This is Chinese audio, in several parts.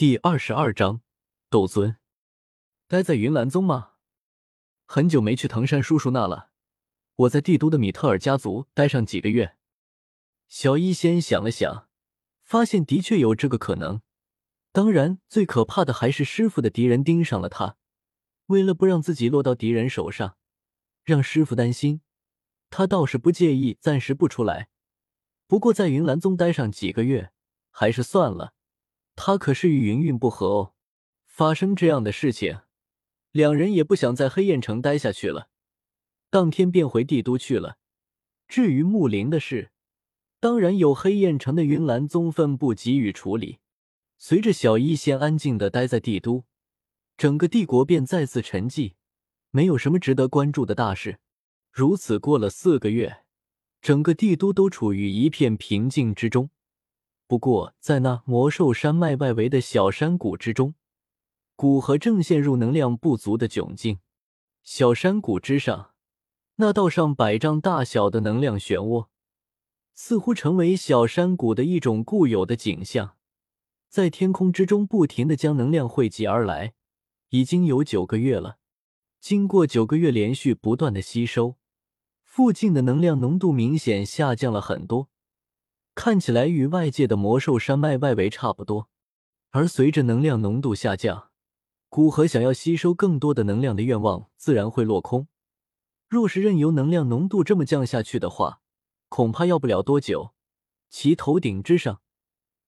第二十二章斗尊。待在云岚宗吗？很久没去藤山叔叔那了。我在帝都的米特尔家族待上几个月。小医仙想了想，发现的确有这个可能。当然，最可怕的还是师傅的敌人盯上了他。为了不让自己落到敌人手上，让师傅担心，他倒是不介意暂时不出来。不过在云岚宗待上几个月，还是算了。他可是与云云不和哦，发生这样的事情，两人也不想在黑燕城待下去了，当天便回帝都去了。至于木林的事，当然有黑燕城的云岚宗分部给予处理。随着小医仙安静的待在帝都，整个帝国便再次沉寂，没有什么值得关注的大事。如此过了四个月，整个帝都都处于一片平静之中。不过，在那魔兽山脉外围的小山谷之中，古河正陷入能量不足的窘境。小山谷之上，那道上百丈大小的能量漩涡，似乎成为小山谷的一种固有的景象，在天空之中不停的将能量汇集而来，已经有九个月了。经过九个月连续不断的吸收，附近的能量浓度明显下降了很多。看起来与外界的魔兽山脉外围差不多，而随着能量浓度下降，古河想要吸收更多的能量的愿望自然会落空。若是任由能量浓度这么降下去的话，恐怕要不了多久，其头顶之上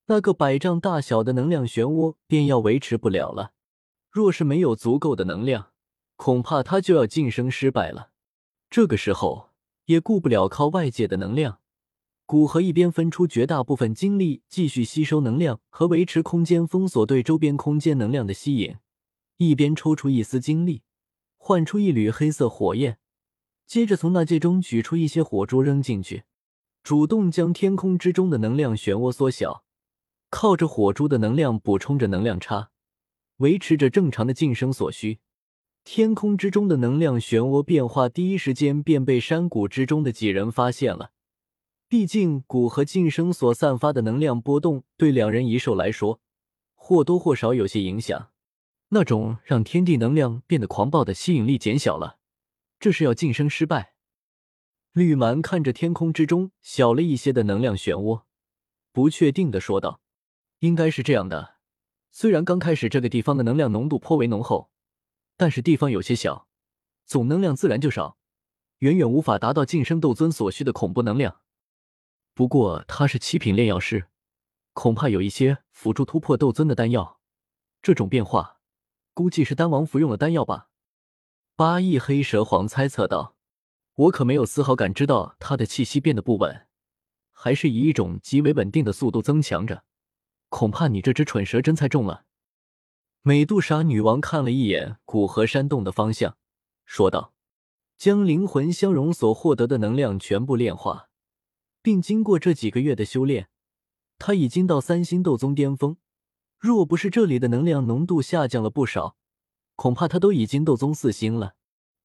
那个百丈大小的能量漩涡便要维持不了了。若是没有足够的能量，恐怕他就要晋升失败了。这个时候也顾不了靠外界的能量。古河一边分出绝大部分精力继续吸收能量和维持空间封锁对周边空间能量的吸引，一边抽出一丝精力，换出一缕黑色火焰，接着从那戒中取出一些火珠扔进去，主动将天空之中的能量漩涡缩小，靠着火珠的能量补充着能量差，维持着正常的晋升所需。天空之中的能量漩涡变化第一时间便被山谷之中的几人发现了。毕竟，古和晋升所散发的能量波动，对两人一兽来说，或多或少有些影响。那种让天地能量变得狂暴的吸引力减小了，这是要晋升失败。绿蛮看着天空之中小了一些的能量漩涡，不确定的说道：“应该是这样的。虽然刚开始这个地方的能量浓度颇为浓厚，但是地方有些小，总能量自然就少，远远无法达到晋升斗尊所需的恐怖能量。”不过他是七品炼药师，恐怕有一些辅助突破斗尊的丹药。这种变化，估计是丹王服用了丹药吧？八翼黑蛇皇猜测道。我可没有丝毫感知到他的气息变得不稳，还是以一种极为稳定的速度增强着。恐怕你这只蠢蛇真猜中了。美杜莎女王看了一眼古河山洞的方向，说道：“将灵魂相融所获得的能量全部炼化。”并经过这几个月的修炼，他已经到三星斗宗巅峰。若不是这里的能量浓度下降了不少，恐怕他都已经斗宗四星了。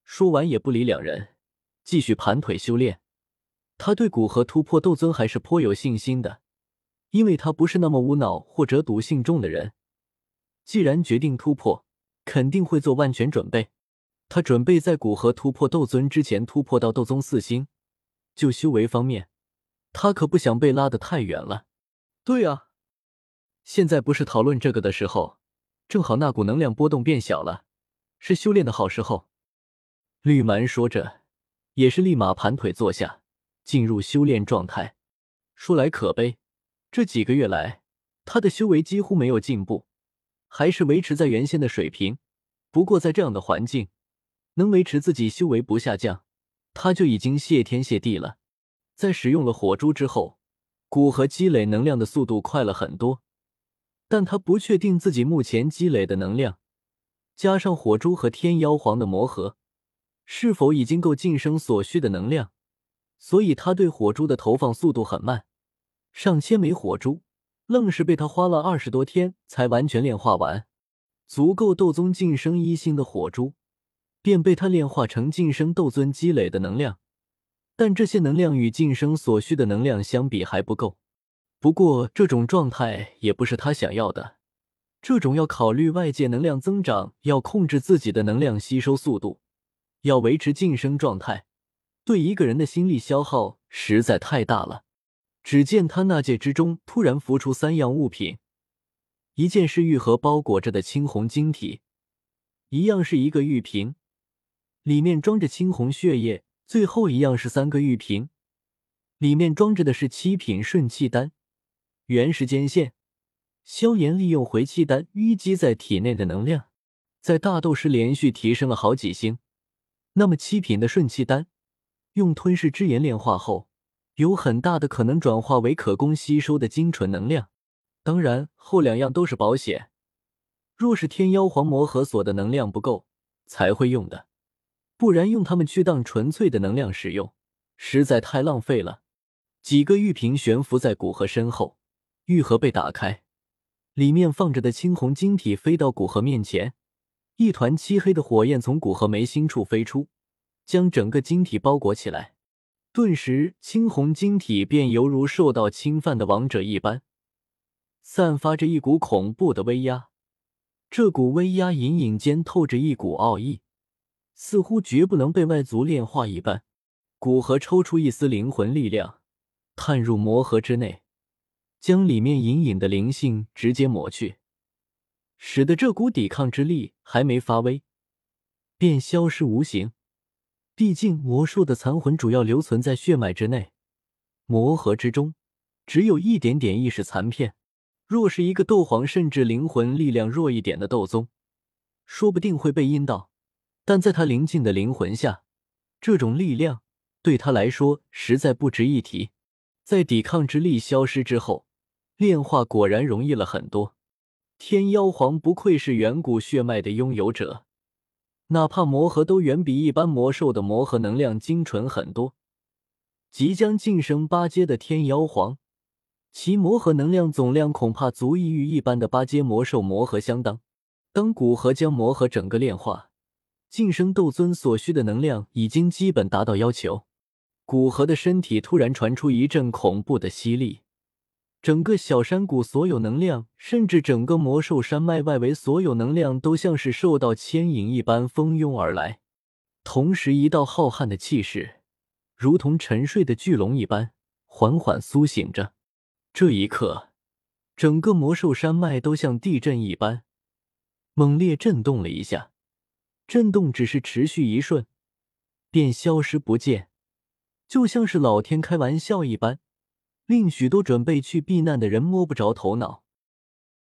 说完也不理两人，继续盘腿修炼。他对古河突破斗尊还是颇有信心的，因为他不是那么无脑或者赌性重的人。既然决定突破，肯定会做万全准备。他准备在古河突破斗尊之前突破到斗宗四星。就修为方面。他可不想被拉得太远了。对啊，现在不是讨论这个的时候，正好那股能量波动变小了，是修炼的好时候。绿蛮说着，也是立马盘腿坐下，进入修炼状态。说来可悲，这几个月来，他的修为几乎没有进步，还是维持在原先的水平。不过在这样的环境，能维持自己修为不下降，他就已经谢天谢地了。在使用了火珠之后，古河积累能量的速度快了很多，但他不确定自己目前积累的能量，加上火珠和天妖皇的磨合，是否已经够晋升所需的能量，所以他对火珠的投放速度很慢。上千枚火珠，愣是被他花了二十多天才完全炼化完，足够斗宗晋升一星的火珠，便被他炼化成晋升斗尊积累的能量。但这些能量与晋升所需的能量相比还不够。不过这种状态也不是他想要的。这种要考虑外界能量增长，要控制自己的能量吸收速度，要维持晋升状态，对一个人的心力消耗实在太大了。只见他那戒之中突然浮出三样物品，一件是玉盒包裹着的青红晶体，一样是一个玉瓶，里面装着青红血液，最后一样是三个玉瓶，里面装着的是七品顺气丹。原时间线。萧炎利用回气丹淤积在体内的能量，在大斗师连续提升了好几星。那么七品的顺气丹，用吞噬之炎炼化后，有很大的可能转化为可供吸收的精纯能量。当然，后两样都是保险。若是天妖皇魔核锁的能量不够，才会用的，不然用它们去当纯粹的能量使用，实在太浪费了。几个玉瓶悬浮在古河身后，玉盒被打开。里面放着的青红晶体飞到古河面前，一团漆黑的火焰从古河眉心处飞出，将整个晶体包裹起来。顿时，青红晶体便犹如受到侵犯的王者一般，散发着一股恐怖的威压。这股威压隐隐间透着一股奥义，似乎绝不能被外族炼化一般。古河抽出一丝灵魂力量，探入魔核之内。将里面隐隐的灵性直接抹去，使得这股抵抗之力还没发威，便消失无形。毕竟魔兽的残魂主要留存在血脉之内，魔核之中只有一点点意识残片。若是一个斗皇，甚至灵魂力量弱一点的斗宗，说不定会被阴到。但在他灵境的灵魂下，这种力量对他来说实在不值一提。在抵抗之力消失之后。炼化果然容易了很多。天妖皇不愧是远古血脉的拥有者，哪怕魔核都远比一般魔兽的魔核能量精纯很多。即将晋升八阶的天妖皇，其魔核能量总量恐怕足以与一般的八阶魔兽魔核相当。当古河将魔核整个炼化，晋升斗尊所需的能量已经基本达到要求。古河的身体突然传出一阵恐怖的吸力。整个小山谷所有能量，甚至整个魔兽山脉外围所有能量，都像是受到牵引一般蜂拥而来。同时，一道浩瀚的气势，如同沉睡的巨龙一般，缓缓苏醒着。这一刻，整个魔兽山脉都像地震一般，猛烈震动了一下。震动只是持续一瞬，便消失不见，就像是老天开玩笑一般。令许多准备去避难的人摸不着头脑。